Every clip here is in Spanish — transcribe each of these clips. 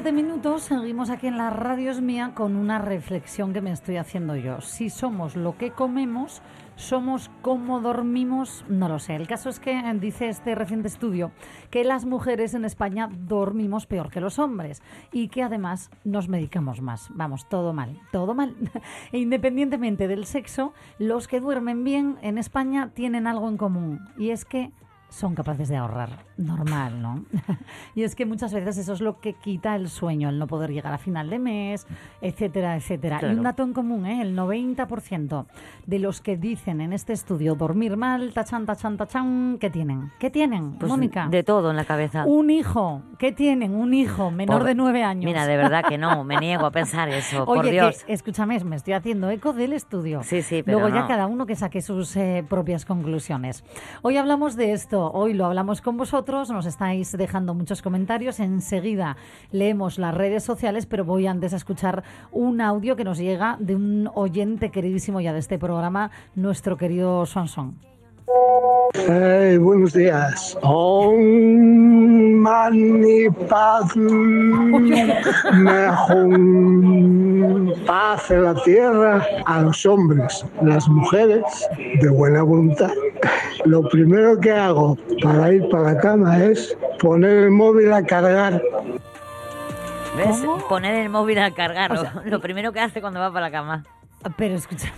7 minutos, seguimos aquí en la radio es mía con una reflexión que me estoy haciendo yo. Si somos lo que comemos, somos cómo dormimos, no lo sé. El caso es que dice este reciente estudio que las mujeres en España dormimos peor que los hombres y que además nos medicamos más. Vamos, todo mal, todo mal. E independientemente del sexo, los que duermen bien en España tienen algo en común y es que son capaces de ahorrar. Normal, ¿no? y es que muchas veces eso es lo que quita el sueño, el no poder llegar a final de mes, etcétera, etcétera. Y un dato en común, ¿eh? El 90% de los que dicen en este estudio dormir mal, tachan, tachan, tachan, ¿qué tienen? ¿Qué tienen, Pues Mónica? de todo en la cabeza. Un hijo. ¿Qué tienen? Un hijo menor Por- de nueve años. Mira, de verdad que no, me niego a pensar eso, Oye, por que, Dios. escúchame, me estoy haciendo eco del estudio. Sí, sí, pero Luego ya no. cada uno que saque sus eh, propias conclusiones. Hoy hablamos de esto, hoy lo hablamos con vosotros, nos estáis dejando muchos comentarios, enseguida leemos las redes sociales, pero voy antes a escuchar un audio que nos llega de un oyente queridísimo ya de este programa, nuestro querido Swanson. Hey, buenos días. Om Mani Padme Hum. Paz en la tierra a los hombres, las mujeres de buena voluntad. Lo primero que hago para ir para la cama es poner el móvil a cargar. ¿Ves? ¿Cómo? Poner el móvil a cargar, O lo- sea, lo primero que hace cuando va para la cama. Pero escucha,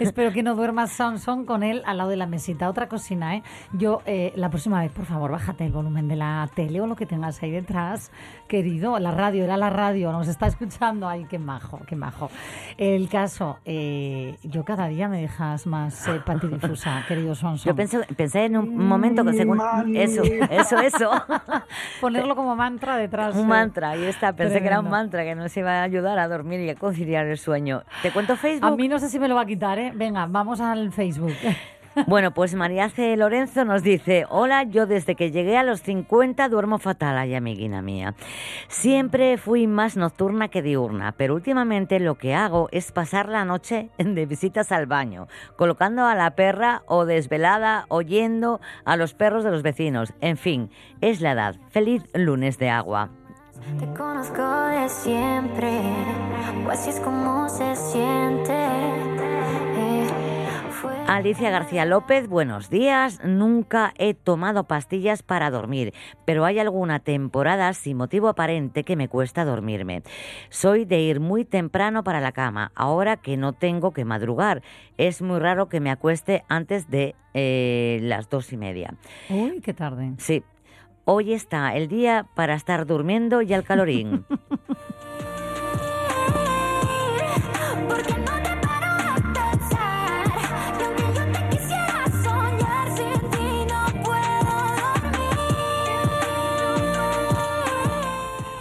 espero que no duermas Samson con él al lado de la mesita. Otra cocina, ¿eh? Yo, eh, la próxima vez, por favor, bájate el volumen de la tele o lo que tengas ahí detrás, querido. La radio, era la radio, nos está escuchando. Ay, qué majo, qué majo. El caso, eh, yo cada día me dejas más eh, patidifusa, querido Samson. Yo pensé, pensé en un momento que según... Eso, eso, eso. Ponerlo como mantra detrás. un eh. mantra, ahí está. Pensé que era un Tremendo. mantra que nos iba a ayudar a dormir y a conciliar el sueño. ¿Te cuento Facebook? A mí no sé si me lo va a quitar, ¿eh? Venga, vamos al Facebook. Bueno, pues María C. Lorenzo nos dice, hola, yo desde que llegué a los 50 duermo fatal, ay amiguina mía. Siempre fui más nocturna que diurna, pero últimamente lo que hago es pasar la noche de visitas al baño, colocando a la perra o desvelada, oyendo a los perros de los vecinos. En fin, es la edad. Feliz lunes de agua. Te conozco de siempre, así es como se siente. Alicia García López, buenos días. Nunca he tomado pastillas para dormir, pero hay alguna temporada sin motivo aparente que me cuesta dormirme. Soy de ir muy temprano para la cama, ahora que no tengo que madrugar. Es muy raro que me acueste antes de eh, las dos y media. Uy, qué tarde. Sí, hoy está el día para estar durmiendo y al calorín.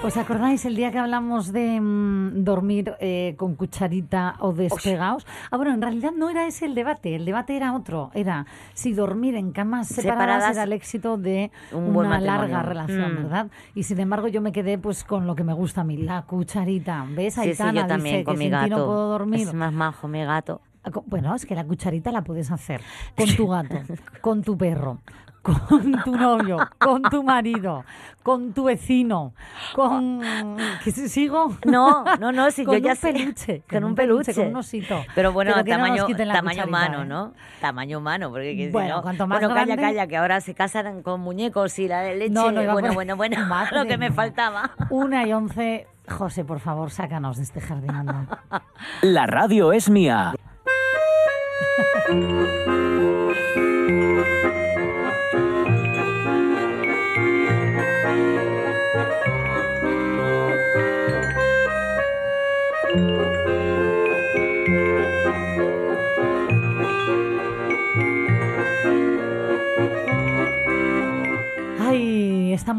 ¿Os acordáis el día que hablamos de mm, dormir eh, con cucharita o despegados? Ah, bueno, en realidad no era ese el debate, el debate era otro. Era si dormir en camas separadas, Separadas, era el éxito de un buen una matrimonio. larga relación, Mm. ¿verdad? Y sin embargo yo me quedé pues con lo que me gusta a mí, la cucharita. ¿Ves? Sí, sí, Aitana yo también con que mi sin ti gato. no puedo dormir. Es más majo mi gato. Ah, Bueno, es que la cucharita la puedes hacer con tu gato, con tu perro, con tu novio, con tu marido, con tu vecino, con... ¿Qué si- sigo? No, no, no, si con yo ya un sé. peluche. Con un peluche. Con un osito. Pero bueno, Pero no tamaño, cucharita, humano, ¿eh? ¿no? Tamaño humano, porque que si Bueno, no- cuanto más bueno, calla, grande- calla, que ahora se casan con muñecos y la de leche. No, no bueno, por- bueno, bueno, Madre lo que me faltaba. Una y once José, por favor, sácanos de este jardín. anda. La radio es mía.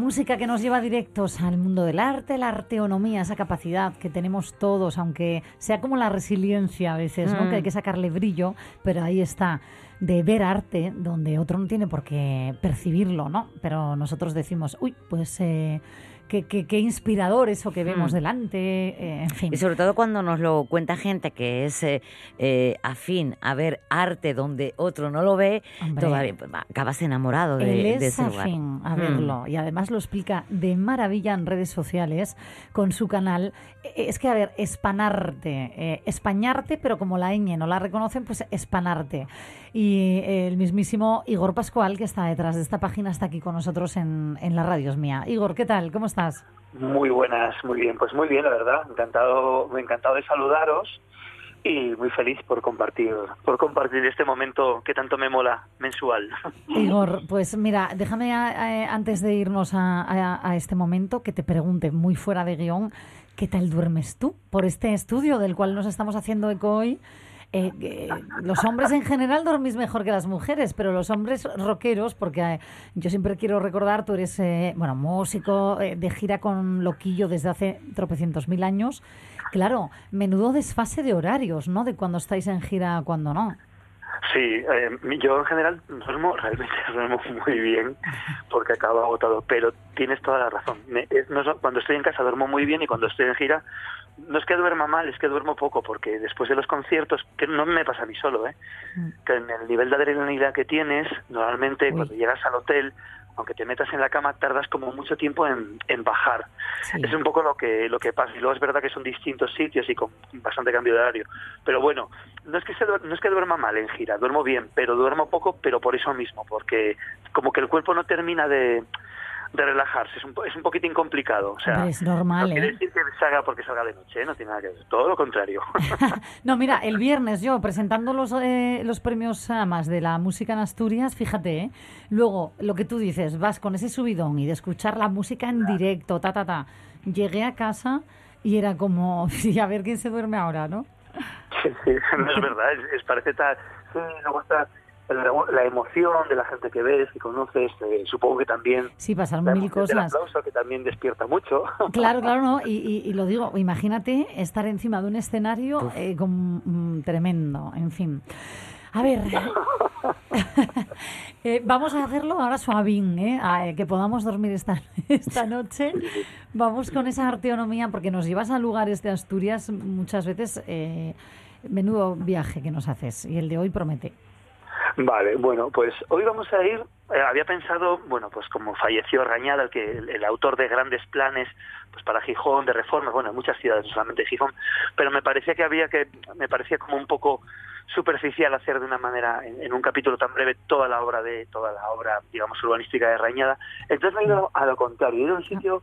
música que nos lleva directos al mundo del arte, la arteonomía, esa capacidad que tenemos todos, aunque sea como la resiliencia a veces, ¿no? Mm. Que hay que sacarle brillo, pero ahí está, de ver arte donde otro no tiene por qué percibirlo, ¿no? Pero nosotros decimos, uy, pues eh, qué, qué- qué inspirador eso que vemos Mm. delante, eh, en fin. Y sobre todo cuando nos lo cuenta gente que es eh, eh, afín a ver arte donde otro no lo ve, Hombre. todavía pues, acabas enamorado de, Él de es ese lugar. afín a Mm. verlo y además lo explica de maravilla en redes sociales con su canal. Eh, Es que, a ver, espanarte, eh, españarte, pero como la ñ no la reconocen, pues espanarte. Y eh, el mismísimo Igor Pascual, que está detrás de esta página, está aquí con nosotros en, en la radio es mía. Igor, ¿qué tal? ¿Cómo estás? Muy buenas, muy bien, pues muy bien, la verdad, encantado, encantado de saludaros y muy feliz por compartir, por compartir este momento que tanto me mola mensual. Igor, pues mira, déjame a- a- antes de irnos a, a- a este momento que te pregunte muy fuera de guion, ¿qué tal duermes tú por este estudio del cual nos estamos haciendo eco hoy? Eh, eh, los hombres en general dormís mejor que las mujeres, pero los hombres rockeros, porque eh, yo siempre quiero recordar, tú eres, bueno, músico de gira con Loquillo desde hace tropecientos mil años. Claro, menudo desfase de horarios, ¿no? De cuando estáis en gira a cuando no. Sí, eh, yo en general duermo, realmente duermo muy bien porque acabo agotado, pero tienes toda la razón. Me- es- no cuando estoy en casa duermo muy bien y cuando estoy en gira no es que duerma mal, es que duermo poco porque después de los conciertos, que no me pasa a mí solo, ¿eh? Mm. que en el nivel de adrenalina que tienes, normalmente Uy. cuando llegas al hotel, aunque te metas en la cama, tardas como mucho tiempo en, en bajar. Sí. Es un poco lo que lo que pasa. Y luego es verdad que son distintos sitios y con bastante cambio de horario. Pero bueno, no es que se no es que duerma mal en gira, duermo bien, pero duermo poco, pero por eso mismo, porque como que el cuerpo no termina de, de relajarse. Es un, es un poquitín complicado. O sea, es normal, no quiere ¿eh? decir que salga porque salga de noche, ¿eh? no tiene nada que ver. Todo lo contrario. No, mira, el viernes yo presentando los, eh, los premios AMAS de la música en Asturias, fíjate, ¿eh? luego lo que tú dices, vas con ese subidón y de escuchar la música en directo, ta, ta, ta. Llegué a casa y era como, sí, a ver quién se duerme ahora, ¿no? Sí, sí, no es verdad, es, es parece tal. Sí, luego está la, la emoción de la gente que ves, que conoces, eh, supongo que también Sí, pasaron la mil emoción cosas. aplauso que también despierta mucho. Claro, claro, no. Y, y- y lo digo, imagínate estar encima de un escenario eh, con, mm, tremendo, en fin. A ver, eh, vamos a hacerlo ahora suavín, ¿eh? A, eh, que podamos dormir esta, esta noche. Vamos con esa arteonomía, porque nos llevas a lugares de Asturias muchas veces. eh, menudo viaje que nos haces, y el de hoy promete. Vale, bueno, pues hoy vamos a ir. eh, había pensado, bueno, pues como falleció Rañada, el, que, el, autor de grandes planes pues para Gijón, de reformas, bueno, en muchas ciudades, no solamente Gijón, pero me parecía que había que, me parecía como un poco superficial hacer de una manera, en, en un capítulo tan breve, toda la obra de, toda la obra, digamos, urbanística de Rañada. Entonces me he ido a lo contrario, he ido a un sitio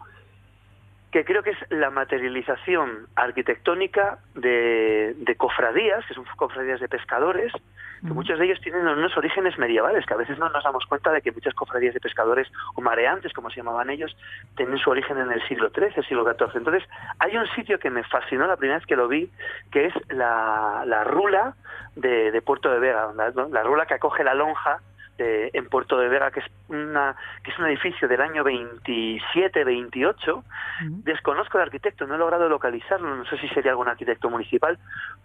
que creo que es la materialización arquitectónica de, de cofradías, que son cofradías de pescadores, que muchos de ellos tienen unos orígenes medievales, que a veces no nos damos cuenta de que muchas cofradías de pescadores o mareantes, como se llamaban ellos, tienen su origen en el siglo XIII, siglo XIV. Entonces, hay un sitio que me fascinó la primera vez que lo vi, que es la, la rula de, de Puerto de Vega, la, la rula que acoge la lonja de- en Puerto de Vega, que es, una, que es un edificio del año 27, 28, Ujú. Desconozco el arquitecto, no he logrado localizarlo, no sé si sería algún arquitecto municipal,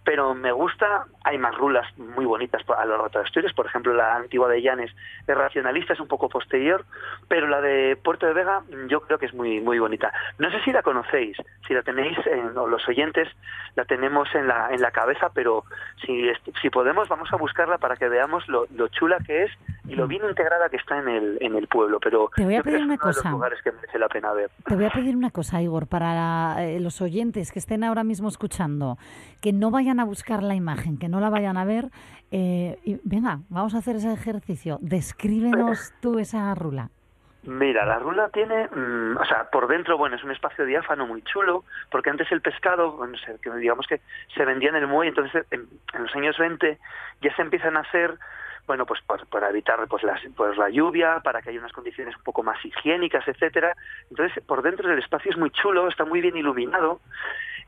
pero me gusta, hay más rulas muy bonitas a lo largo de Asturias, por ejemplo la antigua de Llanes es racionalista, es un poco posterior, pero la de Puerto de Vega yo creo que es muy muy bonita. No sé si la conocéis, si la tenéis, en, o los oyentes la tenemos en la, en la cabeza, pero si, si podemos vamos a buscarla para que veamos lo, lo chula que es y lo bien integrada que está en el, en el pueblo, pero Te voy a pedir una es uno de los cosa. lugares que merece la pena ver. Te voy a pedir una cosa, Igor, para eh, los oyentes que estén ahora mismo escuchando, que no vayan a buscar la imagen, que no la vayan a ver. eh, y venga, vamos a hacer ese ejercicio. Descríbenos tú esa rula. Mira, la rula tiene, mm, o sea, por dentro, bueno, es un espacio diáfano muy chulo, porque antes el pescado, bueno, digamos que se vendía en el muelle, entonces en, en los años 20 ya se empiezan a hacer, bueno, pues por- para evitar pues, las- pues la lluvia, para que haya unas condiciones un poco más higiénicas, etcétera. Entonces, por dentro el espacio es muy chulo, está muy bien iluminado,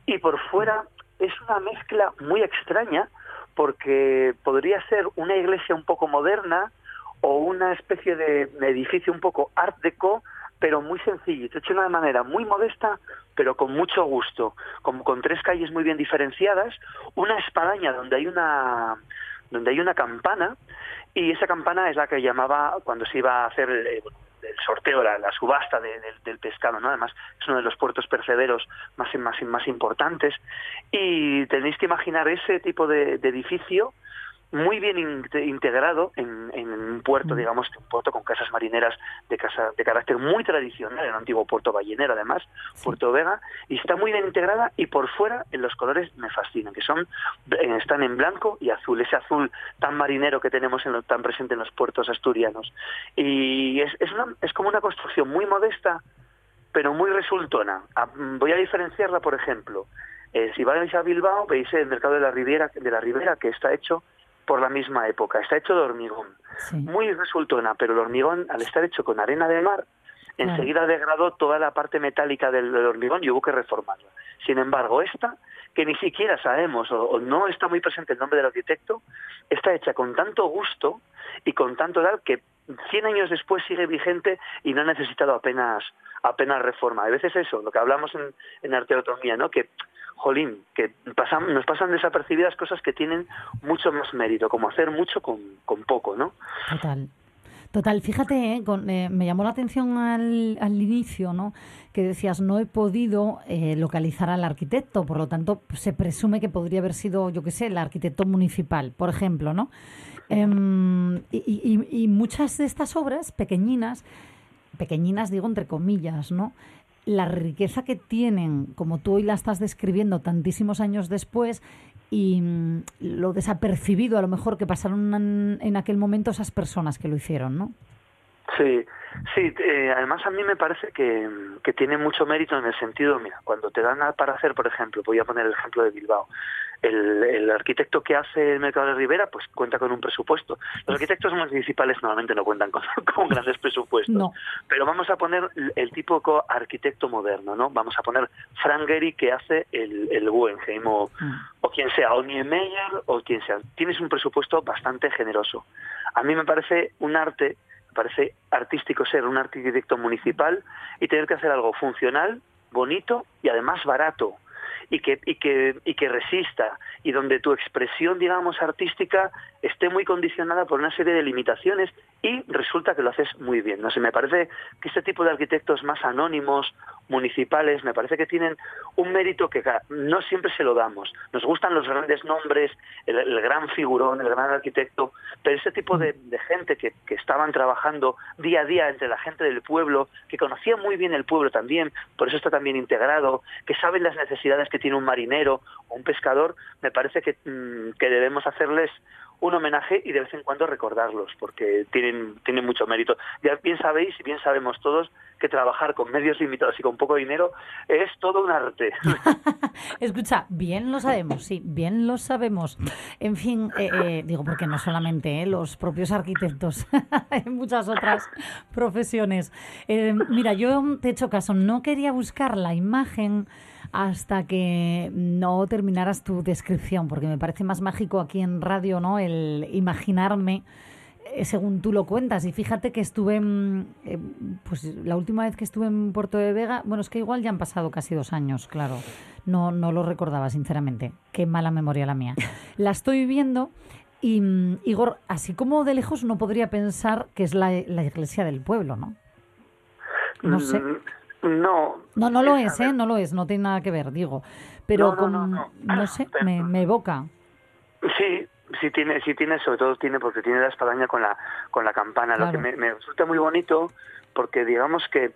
y por fuera es una mezcla muy extraña, porque podría ser una iglesia un poco moderna, o una especie de edificio un poco art deco, pero muy sencillo, hecho de una manera muy modesta, pero con mucho gusto, como con tres calles muy bien diferenciadas, una espadaña donde hay una donde hay una campana y esa campana es la que llamaba cuando se iba a hacer el, el sorteo, la, subasta de- del- pescado, ¿no? Además es uno de los puertos percederos más más más importantes y tenéis que imaginar ese tipo de edificio muy bien inte- integrado en, en un puerto, digamos, un puerto con casas marineras de casa de carácter muy tradicional, el antiguo puerto ballenero además, Puerto Vega, y está muy bien integrada y por fuera en los colores me fascinan, que son eh, están en blanco y azul, ese azul tan marinero que tenemos en lo, tan presente en los puertos asturianos. Y es, es, una- es como una construcción muy modesta, pero muy resultona. Ah, mm, Voy a diferenciarla, por ejemplo, eh, si vais a Bilbao, veis el mercado de la Riviera, de la Ribera, que está hecho por la misma época, está hecho de hormigón, Sí. muy resultona, pero el hormigón, al estar hecho con arena de mar, Claro. enseguida degradó toda la parte metálica del, del hormigón y hubo que reformarla. Sin embargo, esta, que ni siquiera sabemos o, o no está muy presente el nombre del arquitecto, está hecha con tanto gusto y con tanto tal que 100 años después sigue vigente y no ha necesitado apenas apenas reforma. A veces eso, lo que hablamos en, en arteotomía, ¿no? Que, jolín, que pasan, nos pasan desapercibidas cosas que tienen mucho más mérito, como hacer mucho con, con poco, ¿no? Total. Total, fíjate, eh, con- eh, me llamó la atención al, al inicio, ¿no? Que decías, no he podido eh, localizar al arquitecto, por lo tanto, se presume que podría haber sido, yo qué sé, el arquitecto municipal, por ejemplo, ¿no? Em, y, y- y muchas de estas obras pequeñinas, pequeñinas digo entre comillas, ¿no? La riqueza que tienen, como tú hoy la estás describiendo tantísimos años después, y mm, lo desapercibido a lo mejor que pasaron en, aquel momento esas personas que lo hicieron, ¿no? Sí, sí, eh, además a mí me parece que, que tiene mucho mérito en el sentido, mira, cuando te dan para hacer, por ejemplo, voy a poner el ejemplo de Bilbao, el, el arquitecto que hace el Mercado de Rivera, pues cuenta con un presupuesto. Los arquitectos municipales normalmente no cuentan con, con grandes presupuestos. No. Pero vamos a poner el, típico arquitecto moderno, ¿no? Vamos a poner Frank Gehry que hace el, el Guggenheim o, o quien sea, o Niemeyer o quien sea. Tienes un presupuesto bastante generoso. A mí me parece un arte, me parece artístico ser un arquitecto municipal y tener que hacer algo funcional, bonito y además barato y que, y que, y que resista y donde tu expresión, digamos, artística esté muy condicionada por una serie de limitaciones y resulta que lo haces muy bien. No sé, me parece que este tipo de arquitectos más anónimos, municipales, me parece que tienen un mérito que no siempre se lo damos. Nos gustan los grandes nombres, el, gran figurón, el gran arquitecto, pero este tipo de, de gente que, que estaban trabajando día a día entre la gente del pueblo, que conocía muy bien el pueblo también, por eso está también integrado, que saben las necesidades que tiene un marinero o un pescador, me parece que, mm, que debemos hacerles un homenaje y de vez en cuando recordarlos, porque tienen, tienen mucho mérito. Ya bien sabéis y bien sabemos todos que trabajar con medios limitados y con poco dinero es todo un arte. Escucha, bien lo sabemos, sí, bien lo sabemos. En fin, eh, eh, digo, porque no solamente eh, los propios arquitectos, hay muchas otras profesiones. Eh, mira, yo te he hecho caso, no quería buscar la imagen hasta que no terminaras tu descripción, porque me parece más mágico aquí en radio, ¿no? El imaginarme eh, según tú lo cuentas. Y fíjate que estuve, en, eh, pues la última vez que estuve en Puerto de Vega, bueno, es que igual ya han pasado casi dos años, claro. No, no lo recordaba, sinceramente. Qué mala memoria la mía. La estoy viendo y, mm, Igor, así como de lejos no podría pensar que es la, la iglesia del pueblo, ¿no? No sé. No. No, no lo es, ¿eh? No lo es, no tiene nada que ver, digo. Pero No, no, con, no, no. sé, me, me evoca. Sí, sí tiene, sí tiene, sobre todo tiene porque tiene la espadaña con la con la campana, lo que me, me resulta muy bonito porque digamos que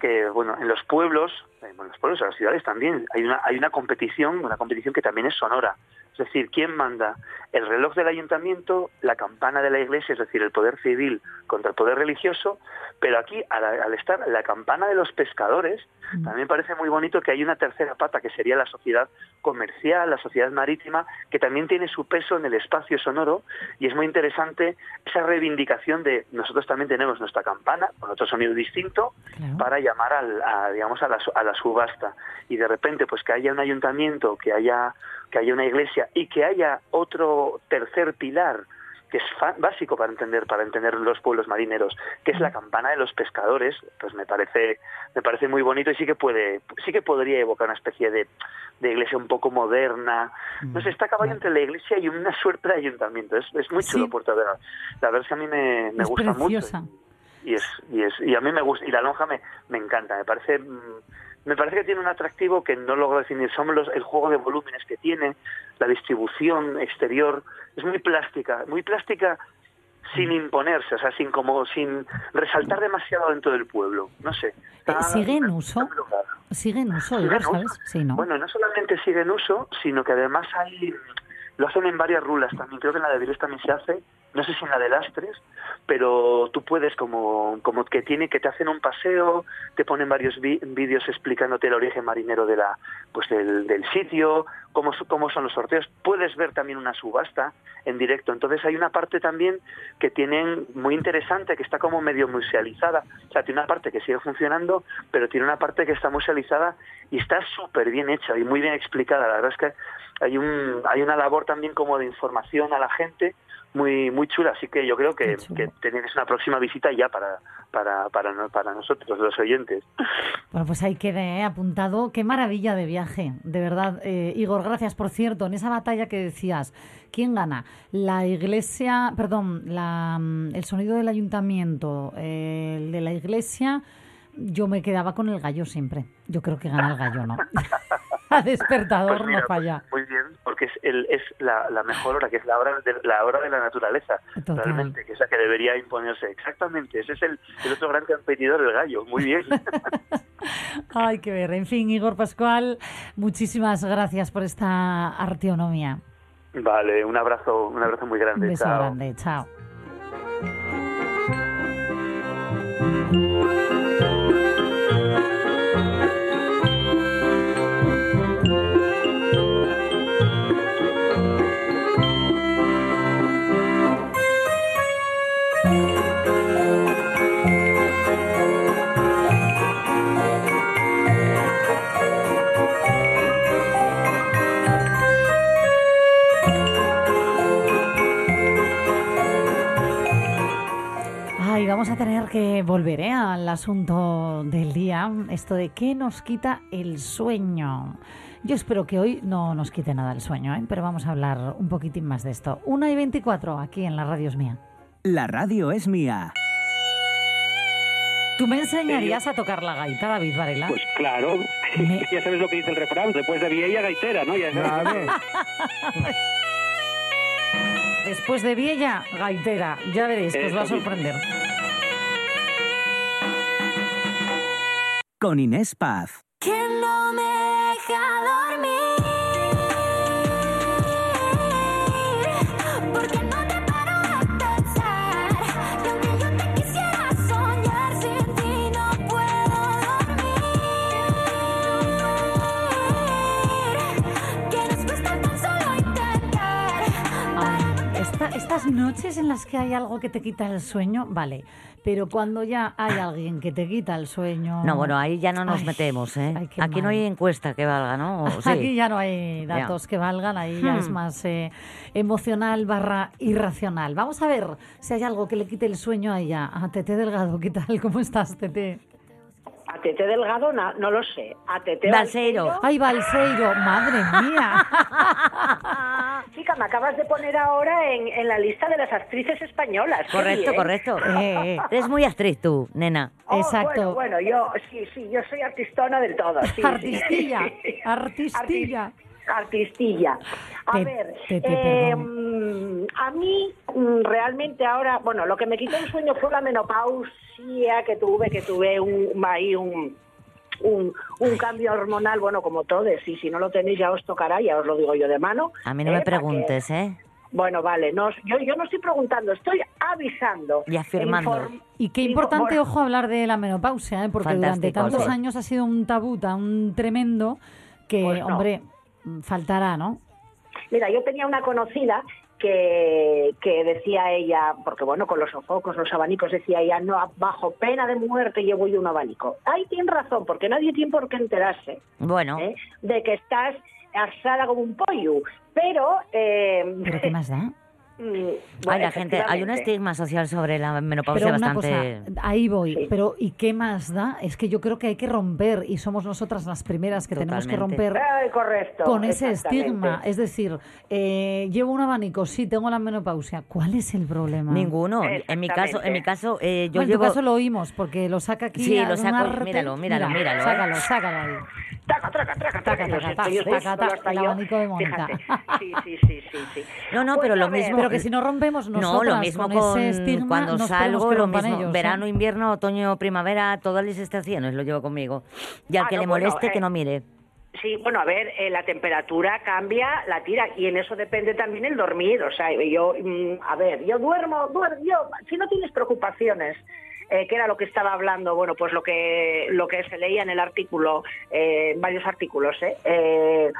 que bueno en los pueblos, eh, bueno, en los pueblos, en las ciudades también hay una hay una competición, una competición que también es sonora. Es decir, ¿quién manda? El reloj del ayuntamiento, la campana de la iglesia, es decir, el poder civil contra el poder religioso, pero aquí, al, al estar la campana de los pescadores, también parece muy bonito que hay una tercera pata, que sería la sociedad comercial, la sociedad marítima, que también tiene su peso en el espacio sonoro, y es muy interesante esa reivindicación de nosotros también tenemos nuestra campana, con otro sonido distinto, Claro. para llamar al, a, digamos, a la, a la subasta. Y de repente, pues que haya un ayuntamiento, que haya, que haya una iglesia y que haya otro tercer pilar que es fa- básico para entender para entender los pueblos marineros, que es la campana de los pescadores, pues me parece me parece muy bonito y sí que puede sí que podría evocar una especie de, de iglesia un poco moderna. No sé, está a caballo entre la iglesia y una suerte de ayuntamiento. Es, es muy chulo Sí. Puerto Vera. La verdad es que a mí me, me Es gusta preciosa. mucho. Y es, y es y a mí me gusta y la lonja me, me encanta me parece mm, me parece que tiene un atractivo que no logro definir son los el juego de volúmenes que tiene la distribución exterior es muy plástica muy plástica sin imponerse o sea sin como sin resaltar demasiado dentro del pueblo no sé Está- ¿Sigue en uso? Sigue en uso, Sigue Igor, en uso. ¿sabes? Sí, ¿no? Bueno, no solamente sigue en uso, sino que además hay lo hacen en varias rulas también. Creo que en la de Viles también se hace. No sé si en la de Lastres, pero tú puedes como como que tiene que te hacen un paseo, te ponen varios vídeos explicándote el origen marinero de la pues del, sitio, cómo cómo son los sorteos. Puedes ver también una subasta en directo. Entonces hay una parte también que tienen muy interesante que está como medio musealizada. O sea, tiene una parte que sigue funcionando, pero tiene una parte que está musealizada y está súper bien hecha y muy bien explicada. La verdad es que hay un hay una labor también como de información a la gente muy muy chula, así que yo creo que, que tenéis una próxima visita ya para para para, para nosotros los oyentes. Bueno, pues ahí quede ¿eh? apuntado. Qué maravilla de viaje, de verdad. Eh, Igor, gracias. Por cierto, en esa batalla que decías, ¿quién gana? La iglesia, perdón, la, mm, el sonido del ayuntamiento, eh, el de la iglesia, yo me quedaba con el gallo siempre. Yo creo que gana el gallo, ¿no? A despertador Pues mira, no falla. Muy bien, porque es el es la, la mejor hora, que es la hora de la hora de la naturaleza, Total. realmente, que es la que debería imponerse. Exactamente, ese es el, el otro gran competidor, el gallo. Muy bien. Hay que ver. En fin, Igor Pascual, muchísimas gracias por esta arteonomía. vale, un abrazo, un abrazo muy Un grande. beso Chao. grande. Chao. Vamos a tener que volver ¿eh? al asunto del día, esto de qué nos quita el sueño. Yo espero que hoy no nos quite nada el sueño, ¿eh? pero vamos a hablar un poquitín más de esto. Una y 24 aquí en la radio es mía. La radio es mía. ¿Tú me enseñarías a tocar la gaita, David Varela? Pues claro, Me- ya sabes lo que dice el refrán, después de vieja gaitera, ¿no? Ya sabes. Después de Viella, gaitera. Ya veréis que os va a sorprender. Con Inés Paz. Estas noches en las que hay algo que te quita el sueño, vale. Pero cuando ya hay alguien que te quita el sueño. No, bueno, ahí ya no nos Ay, metemos, ¿eh? ay, Aquí no hay encuesta que valga, ¿no? ¿O sí? Aquí ya no hay Ya. datos que valgan, ahí ya es Hmm. más eh, emocional barra irracional. Vamos a ver si hay algo que le quite el sueño a ella. A Tete Delgado, ¿qué tal? ¿Cómo estás, Tete? A Tete Delgado no lo sé. A Tete Balseiro. ¡Ay, Balseiro! ¡Madre mía! Chica, me acabas de poner ahora en, en la lista de las actrices españolas. Correcto, correcto. Eh, eh. Eres muy actriz tú, nena. Oh, Exacto. Bueno, bueno, yo sí, sí, yo soy artistona del todo. sí, sí. Artistilla, artistilla. Artis- Artistilla. A Te- ver, te- te eh, perdono. mm, a mí mm, realmente ahora, bueno, lo que me quitó el sueño fue la menopausia que tuve, que tuve un, ahí un, un, un cambio hormonal, bueno, como todos, y si no lo tenéis ya os tocará, ya os lo digo yo de mano. A mí no me ¿eh? Que- preguntes, ¿eh? Bueno, vale, no, yo, yo no estoy preguntando, estoy avisando. Y afirmando. Y qué importante, bueno, ojo, hablar de la menopausia, ¿eh? porque durante tantos sí. años ha sido un tabú tan tremendo que, Pues no. hombre, faltará, ¿no? Mira, yo tenía una conocida que, que decía ella, porque bueno, con los sofocos, los abanicos, decía ella, no, bajo pena de muerte llevo yo un abanico. Ahí tiene razón, porque nadie tiene por qué enterarse Bueno, ¿eh? de que estás asada como un pollo. Pero... Eh, ¿Pero qué más da? mm, hay bueno, la gente, hay un estigma social sobre la menopausia Pero una bastante... cosa, ahí voy. Sí. Pero ¿y qué más da? Es que yo creo que hay que romper y somos nosotras las primeras que tenemos que romper correcto. con ese estigma. Es decir, eh, llevo un abanico, sí, tengo la menopausia. ¿Cuál es el problema? Ninguno. En mi caso, en mi caso, eh, yo Bueno, en tu caso lo oímos, porque lo saca aquí. Sí, lo saco, arte. míralo, míralo, Mira, míralo, ¿eh? Sácalo, sácalo ahí. Taca, traca, traca, Taca, traca, taca, taca, taca, taca, hasta el yo. abanico de Mónica. Fíjate. Sí, sí, sí, sí, sí. No, no, Pues pero a lo ver, mismo... Pero que si no rompemos No, lo mismo con, con, ese estigma, cuando salgo, lo mismo. ellos, ¿eh? verano, invierno, otoño, primavera, todas las estaciones lo llevo conmigo. Y al Ah, que no, le bueno, moleste, eh, que no mire. Sí, bueno, a ver, eh, la temperatura cambia, la tira, y en eso depende también el dormir. O sea, yo, mm, a ver, yo duermo, duermo, yo, si no tienes preocupaciones, eh, que era lo que estaba hablando, bueno, pues lo que, lo que se leía en el artículo, eh, en varios artículos, ¿eh?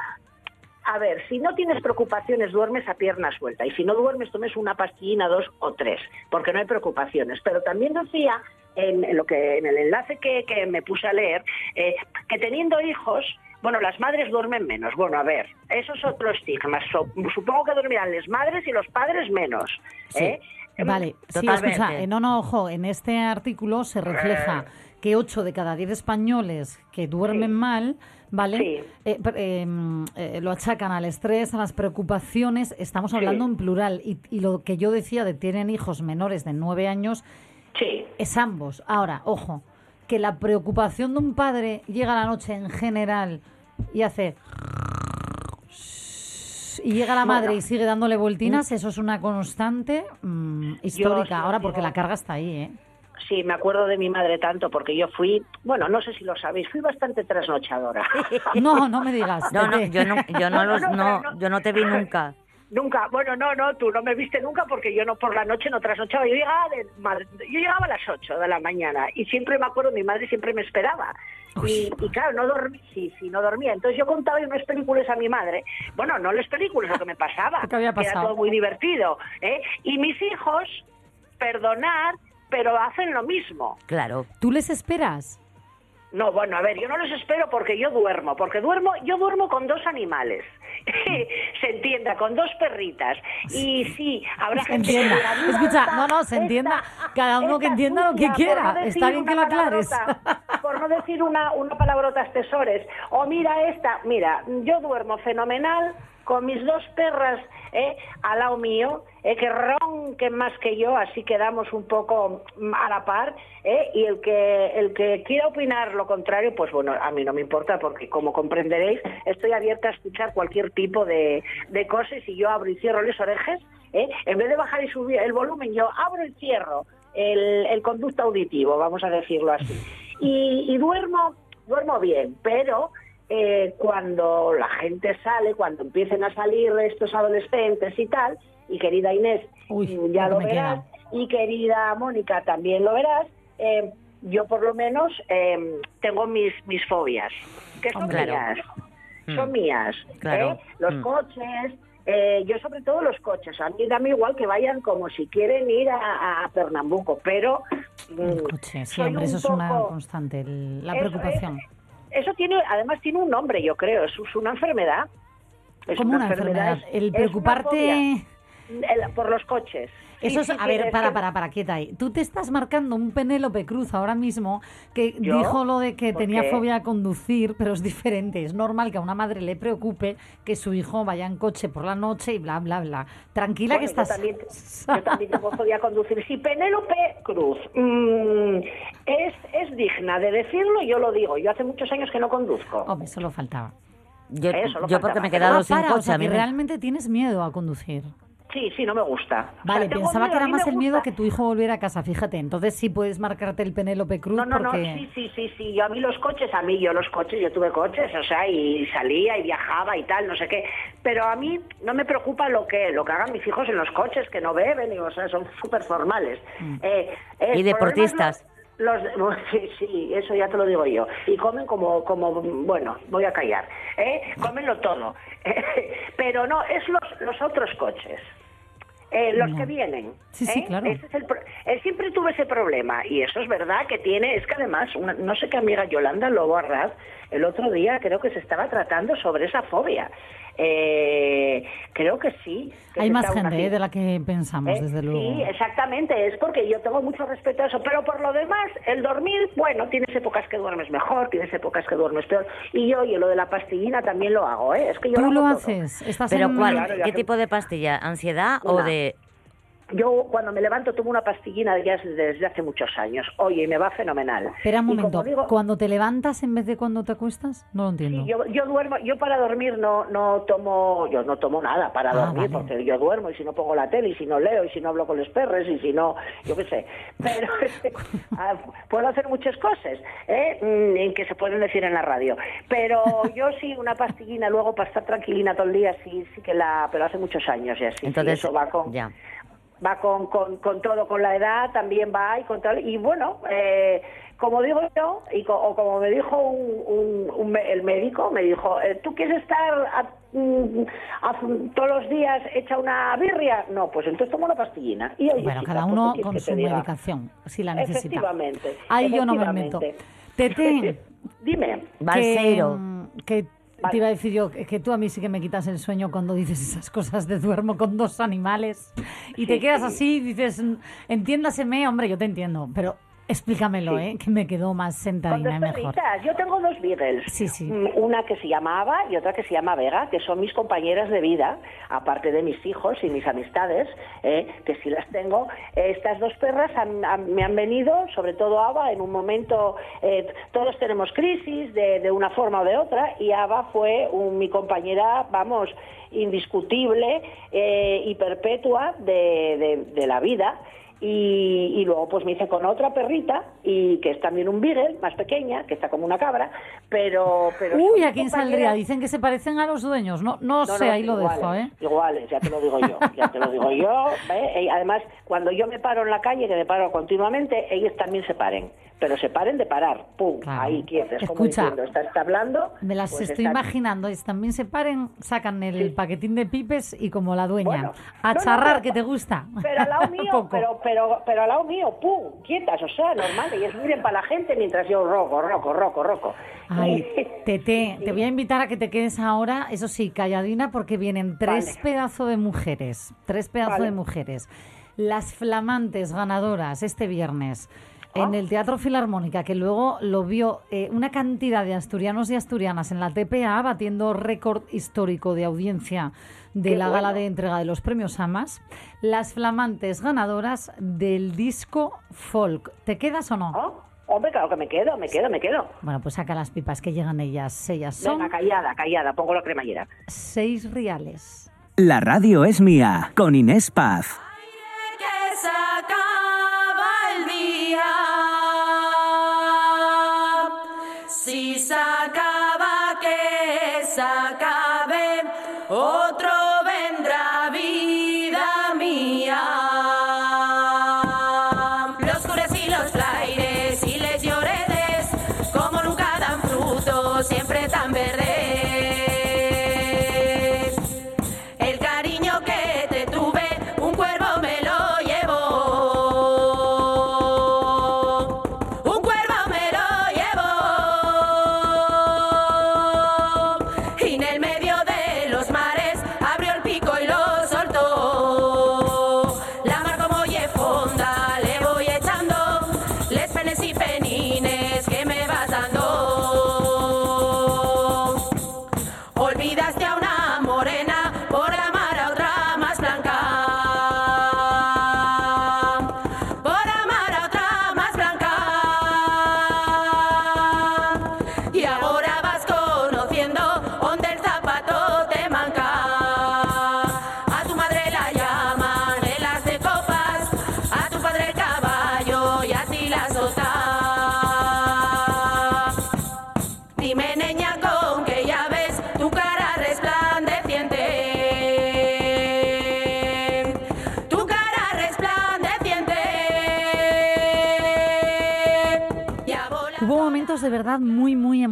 Eh, a ver, si no tienes preocupaciones, duermes a pierna suelta. Y si no duermes, tomes una pastillina, dos o tres, porque no hay preocupaciones. Pero también decía, en, lo que, en el enlace que, que me puse a leer, eh, que teniendo hijos, bueno, las madres duermen menos. Bueno, a ver, eso es otro estigma. So- supongo que dormirán las madres y los padres menos. ¿eh? Vale, sí, escucha, eh, no, no, ojo, en este artículo se refleja que 8 de cada 10 españoles que duermen Sí. mal, ¿vale? Sí. Eh, per- eh, mm, eh, lo achacan al estrés, a las preocupaciones, estamos Sí. hablando en plural. Y, y lo que yo decía de tienen hijos menores de 9 años Sí. es ambos. Ahora, ojo, que la preocupación de un padre llega a la noche en general y hace... Y llega la madre y sigue dándole vueltinas, eso es una constante mm, histórica. Ahora, porque la carga está ahí, ¿eh? Sí, me acuerdo de mi madre tanto porque yo fui, bueno, no sé si lo sabéis, fui bastante trasnochadora. No, no me digas. No, no, yo no, yo no, los, No, yo no te vi nunca. Nunca, bueno, no, no, tú no me viste nunca porque yo no por la noche no trasnochaba. Yo llegaba, de, yo llegaba a las 8 de la mañana y siempre me acuerdo, mi madre siempre me esperaba. Y, y claro, no dormí, sí, sí, no dormía. Entonces yo contaba unas películas a mi madre. Bueno, no las películas, lo que me pasaba. Lo que había que Era pasado. todo muy divertido. ¿eh? Y mis hijos, perdonar, pero hacen lo mismo. Claro. ¿Tú les esperas? No, bueno, a ver, yo no los espero porque yo duermo, porque duermo, yo duermo con dos animales, se entienda, con dos perritas. Y sí, habrá Se gente que entienda. diga, "Mira, Escucha, no, no, se entienda. Cada uno que entienda lo que sucia", por quiera. no Está bien que lo aclares. Por no decir una, una palabrota tesores. O mira esta, mira, yo duermo fenomenal con mis dos perras ¿eh? al lado mío, ¿eh? que ronquen más que yo, así quedamos un poco a la par, ¿eh? y el que, el que quiera opinar lo contrario, pues bueno, a mí no me importa, porque como comprenderéis, estoy abierta a escuchar cualquier tipo de, de cosas y yo abro y cierro las orejas, ¿eh? en vez de bajar y subir el volumen, yo abro y cierro el, el conducto auditivo, vamos a decirlo así. Y, y duermo, duermo bien, pero eh, cuando la gente sale, cuando empiecen a salir estos adolescentes y tal, y querida Inés, Uy, ya lo verás, queda. y querida Mónica también lo verás, eh, yo por lo menos eh, tengo mis, mis fobias, que son Hombre. Claro. mías, Mm. son mías. Claro. ¿eh? Los Mm. coches, eh, yo sobre todo los coches, a mí dame igual que vayan como si quieren ir a, a Pernambuco, pero... mm, El coche, sí, hombre, eso es una constante, el- la preocupación. es- eso tiene, además tiene un nombre, yo creo, es, es una enfermedad. Es Como una enfermedad. El preocuparte... fobia. El- por los coches. Eso es, sí, a ver, es para, que- para, para, quieta ahí. Tú te estás marcando un Penélope Cruz ahora mismo que ¿Yo? dijo lo de que ¿Por tenía qué? fobia a conducir, pero es diferente. Es normal que a una madre le preocupe que su hijo vaya en coche por la noche y bla, bla, bla. Tranquila Bueno, que estás... Yo también, yo también tengo fobia a conducir. Si Penélope Cruz mm, es, es digna de decirlo, yo lo digo. Yo hace muchos años que no conduzco. Hombre, solo faltaba. Yo, Eso lo yo porque faltaba. me he quedado Ah, sin para, o coche. sea, a mí que me- realmente tienes miedo a conducir. Sí, sí, no me gusta. O Vale, sea, pensaba miedo, que era más el miedo que tu hijo volviera a casa, fíjate. Entonces sí puedes marcarte el Penélope Cruz No, no, no, porque... sí, sí, sí, sí. Yo a mí los coches, a mí yo los coches, yo tuve coches, o sea, y salía y viajaba y tal, no sé qué. Pero a mí no me preocupa lo que lo que hagan mis hijos en los coches, que no beben, y, o sea, son súper formales. Mm. Eh, eh, Y deportistas. Los- sí, sí, eso ya te lo digo yo. Y comen como, como bueno, voy a callar. ¿eh? Cómenlo todo. Pero no, es los, los otros coches. Eh, los No. que vienen. Sí, sí, ¿eh? claro. Ese es el pro- eh, siempre tuve ese problema y eso es verdad que tiene, es que además, una- no sé qué amiga Yolanda Lobo Arraz, el otro día creo que se estaba tratando sobre esa fobia. Eh, creo que sí. que Hay más gente eh, de la que pensamos, ¿Eh? desde luego. Sí, exactamente, es porque yo tengo mucho respeto a eso, pero por lo demás, el dormir, bueno, tienes épocas que duermes mejor, tienes épocas que duermes peor, y yo, y lo de la pastillina también lo hago, ¿eh? Es que yo Tú hago lo todo. haces. Estás ¿Pero en... cuál? Claro, ¿Qué tipo de pastilla? ¿Ansiedad o de...? Yo cuando me levanto tomo una pastillina desde, desde hace muchos años. Oye, y me va fenomenal. Espera un momento. digo- ¿Cuando te levantas en vez de cuando te acuestas? No lo entiendo. Sí, yo, yo duermo, yo para dormir no no tomo, yo no tomo nada para Ah, dormir, vale. porque yo duermo y si no pongo la tele y si no leo y si no hablo con los perros y si no, yo qué sé. Pero ah, puedo hacer muchas cosas, ¿eh? Mm, en que se pueden decir en la radio. Pero yo sí una pastillina luego para estar tranquilina todo el día sí sí que la, pero hace muchos años ya sí. sí, Entonces, eso va con ya. Va con, con, con todo, con la edad también va y con tal. Y bueno, eh, como digo yo, y co- o como me dijo un, un- un me- el médico, me dijo, eh, ¿tú quieres estar a- mm, a- todos los días hecha una birria? No, pues entonces toma una pastillina. Y oye, Bueno, chica, cada uno ¿qué quieres con su medicación, si la necesita. Efectivamente. Ahí yo no me meto. Tete, Dime. Que, que Vale. te iba a decir yo que, tú a mí sí que me quitas el sueño cuando dices esas cosas de duermo con dos animales y te quedas sí. así y dices, "Mm, entiéndaseme, hombre, yo te entiendo, pero explícamelo, Sí. ¿eh? Que me quedó más sentadina mejor. perritas. Yo tengo dos Beagles. Sí, sí. Mm, Una que se llama Ava y otra que se llama Vega, que son mis compañeras de vida, aparte de mis hijos y mis amistades, eh, que sí las tengo. Estas dos perras han- han- me han venido, sobre todo Ava, en un momento, eh, todos tenemos crisis de, de una forma o de otra, y Ava fue un- mi compañera, vamos, indiscutible eh, y perpetua de- de- de la vida. Y, y luego pues me hice con otra perrita y que es también un beagle más pequeña que está como una cabra pero pero Uy, ¿a quién saldría? Dicen que se parecen a los dueños. No, no, No, sé, no, ahí lo dejo, ¿eh? Iguales, ya te lo digo yo, ya te lo digo yo. ¿eh? Además, cuando yo me paro en la calle, que me paro continuamente, ellos también se paren. Pero se paren de parar, pum, Claro. ahí quietas, como Escucha, diciendo, está, está hablando. Me las pues estoy está- imaginando. Es, también se paren, sacan el paquetín de pipes y como la dueña. Bueno, a no, no, charrar, pero- que te gusta. Pero al lado mío, pero, pero, pero al lado mío, pum, quietas, o sea, normal. Ellos miren para la gente mientras yo roco, roco, roco, roco. Ay, Tete, te voy a invitar a que te quedes ahora, eso sí, calladina, porque vienen tres Vale. pedazos de mujeres. Tres pedazos Vale. de mujeres. Las flamantes ganadoras este viernes en el Teatro Filarmónica, que luego lo vio eh, una cantidad de asturianos y asturianas en la TPA, batiendo récord histórico de audiencia de Qué la gala de entrega de los premios AMAS. Las flamantes ganadoras del disco folk. ¿Te quedas o no? ¿Ah? Hombre, claro que me quedo, me quedo, me quedo. Bueno, pues saca las pipas que llegan ellas. Ellas son Venga, callada, callada, pongo la cremallera. seis reales. La radio es mía, con Inés Paz. que se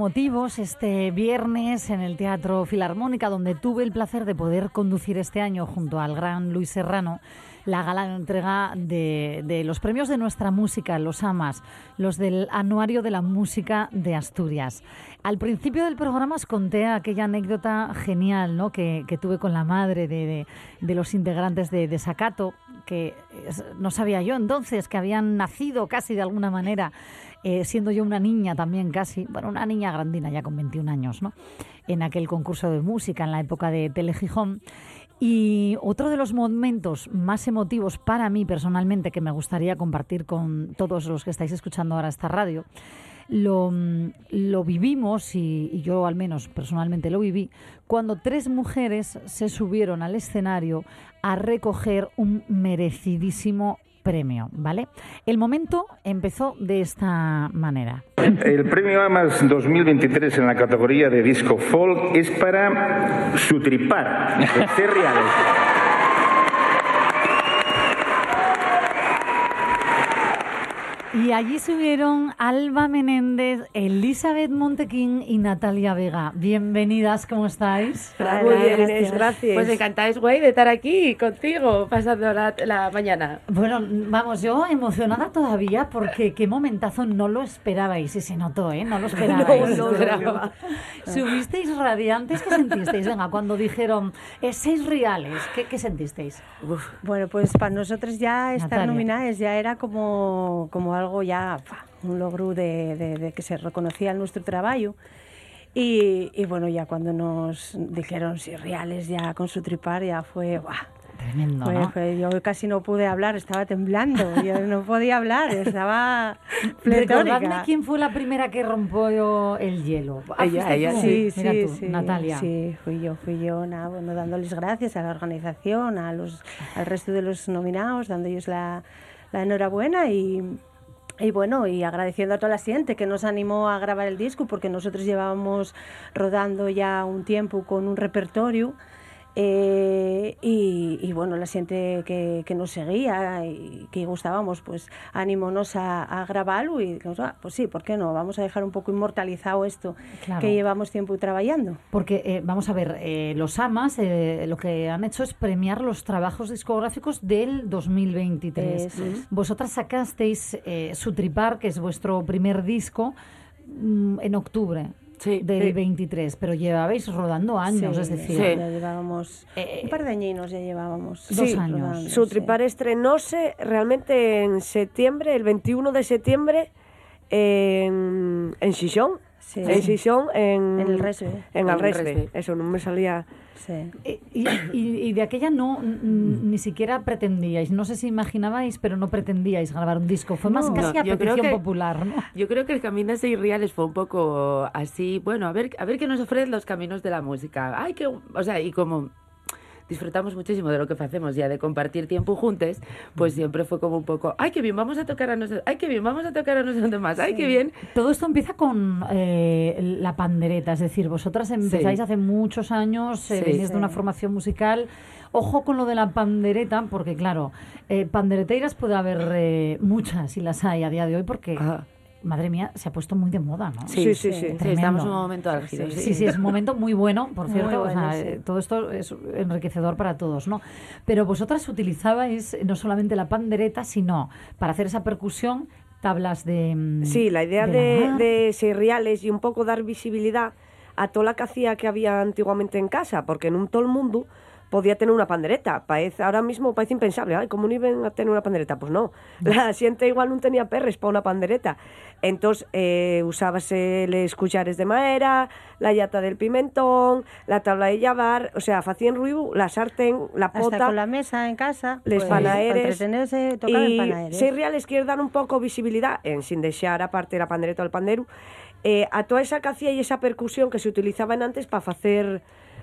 emotivos este viernes en el Teatro Filarmónica, donde tuve el placer de poder conducir este año junto al gran Luis Serrano la gala de entrega de, los premios de nuestra música, los AMAS, los del Anuario de la Música de Asturias. Al principio del programa os conté aquella anécdota genial ¿no? que, tuve con la madre de, de- de los integrantes de Desacato, que no sabía yo entonces que habían nacido casi de alguna manera eh, siendo yo una niña también casi, bueno, una niña grandina ya con 21 años, ¿no? En aquel concurso de música en la época de Telegijón. Y otro de los momentos más emotivos para mí personalmente que me gustaría compartir con todos los que estáis escuchando ahora esta radio, lo, mm, lo vivimos, y, yo al menos personalmente lo viví, cuando tres mujeres se subieron al escenario a recoger un merecidísimo premio, ¿vale? El momento empezó de esta manera. El premio AMAS 2023 en la categoría de disco folk es para Sutripar, de ser reales. Y allí subieron Alba Menéndez, Elizabeth Montequín y Natalia Vega. Bienvenidas, ¿cómo estáis? Muy bien, Inés, gracias. Pues encantada es güey de estar aquí contigo, pasando la, la mañana. Bueno, vamos, yo emocionada todavía porque qué momentazo no lo esperabais y se notó, ¿eh? No lo esperabais. No lo esperaba. Subisteis radiantes, ¿qué sentisteis? Venga, cuando dijeron, eh, seis reales, ¿qué, qué sentisteis? Bueno, pues para nosotros ya estar Natalia. nominadas ya era como, como algo ya, fa, un logro de, de- de que se reconocía nuestro trabajo. Y, y bueno, ya cuando nos dijeron si reales ya con su tripar, ya fue, ¡buah! Tremendo, Fue- ¿no? fue- yo casi no pude hablar, estaba temblando, yo no podía hablar, estaba Recordadme pletórica. quién fue la primera que rompió el hielo. Ah, Ella, ella, tú. Sí, Mira tú, sí, Natalia. Sí, fui yo, fui yo, nada, bueno, dándoles gracias a la organización, a los, al resto de los nominados, dándoles la, la enhorabuena y, y bueno, y agradeciendo a toda la gente que nos animó a grabar el disco, porque nosotros llevábamos rodando ya un tiempo con un repertorio. Eh, y, y bueno, la gente que, que nos seguía y que gustábamos, pues animónos a, a grabarlo y dijimos, "Ah, pues sí, ¿por qué no? Vamos a dejar un poco inmortalizado esto Claro. que llevamos tiempo trabajando. Porque, eh, vamos a ver, eh, los AMAS eh, lo que han hecho es premiar los trabajos discográficos del 2023. Eso es. Vosotras sacasteis eh, Sutripar, que es vuestro primer disco, mm, en octubre del sí. 23, pero llevabais rodando años, Sí, es decir... ya llevábamos Eh, un par de añinos, ya llevábamos. Dos Sí, años. rodando, Su sí. tripar estrenóse realmente en septiembre, el 21 de septiembre, en, en Xixón. Sí. En Xixón, en, En el Resbe. En el. Resbe. Eso no me salía. Sí. Eh, Y, y- y de aquella no ni siquiera pretendíais, no sé si imaginabais, pero no pretendíais grabar un disco. Fue más No, casi a creo petición que- popular, ¿no? Yo creo que el camino de Seis Reales fue un poco así, bueno, a ver, a ver qué nos ofrecen los caminos de la música. Ay, que, o sea, y como disfrutamos muchísimo de lo que hacemos ya, de compartir tiempo juntos, pues siempre fue como un poco, ay, qué bien, vamos a tocar a nosotros, ay, qué bien, vamos a tocar a nosotros más, ay, qué bien. Todo esto empieza con eh, la pandereta, es decir, vosotras empezáis Sí. hace muchos años, eh, Sí. venís de una Sí. formación musical. Ojo con lo de la pandereta, porque claro, eh, pandereteiras puede haber eh, muchas y las hay a día de hoy, porque, madre mía, se ha puesto muy de moda, ¿no? Sí, sí, sí, sí, estamos en un momento álgido, sí. Sí, sí, es un momento muy bueno, por cierto. o bueno, sea, sí. todo esto es enriquecedor para todos, ¿no? Pero vosotras utilizabais no solamente la pandereta, sino para hacer esa percusión, tablas de. mm, Sí, la idea de de, de ser reales y un poco dar visibilidad a toda la cacía que había antiguamente en casa, porque en un todo el mundo podía tener una pandereta. Parece, ahora mismo parece impensable. Ay, ¿cómo no iban a tener una pandereta? Pues no. La gente igual no tenía perres para una pandereta. Entonces eh, usábase los cuchares de madera, la llata del pimentón, la tabla de llavar, o sea, hacían ruido, la sartén, la Hasta pota. con la mesa en casa, Les pues, panaderes. para entretenerse, tocaban y panaderes. Seis Reales quiere dar un poco visibilidad, en, sin desear aparte la pandereta o el pandero, eh, a toda esa cacía y esa percusión que se utilizaban antes para hacer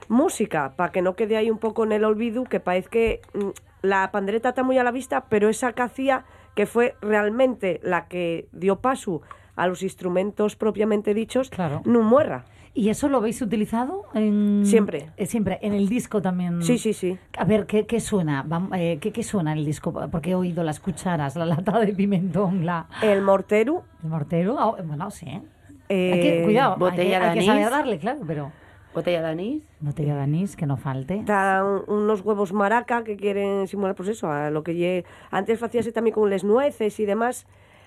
música, para que no quede ahí un poco en el olvido, que parece que mm, la pandereta está muy a la vista, pero esa cacía que fue realmente la que dio paso a los instrumentos propiamente dichos, no muerra. ¿Y eso lo habéis utilizado? En... Siempre. Eh, siempre. ¿En el disco también? Sí, sí, sí. A ver, ¿qué, qué suena? Eh, ¿qué, ¿Qué suena en el disco? Porque he oído las cucharas, la lata de pimentón, la... El mortero. El mortero, ah, bueno, sí. hay Eh, que, cuidado, botella hay que, hay que saber darle, claro, pero... Botella de anís. Botella de anís, que no falte. Dan unos huevos maraca que quieren simular, pues eso, a lo que lle- antes hacíase también con las nueces y demás,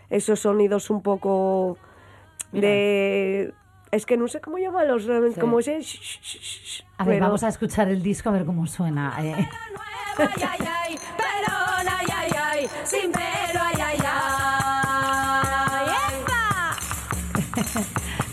esos sonidos un poco de... Es que no sé cómo llamarlos realmente, Sí. como ese... A ver, pero- vamos a escuchar el disco a ver cómo suena. eh. Ay, ay, ay, pelón, ay, ay, ay, sin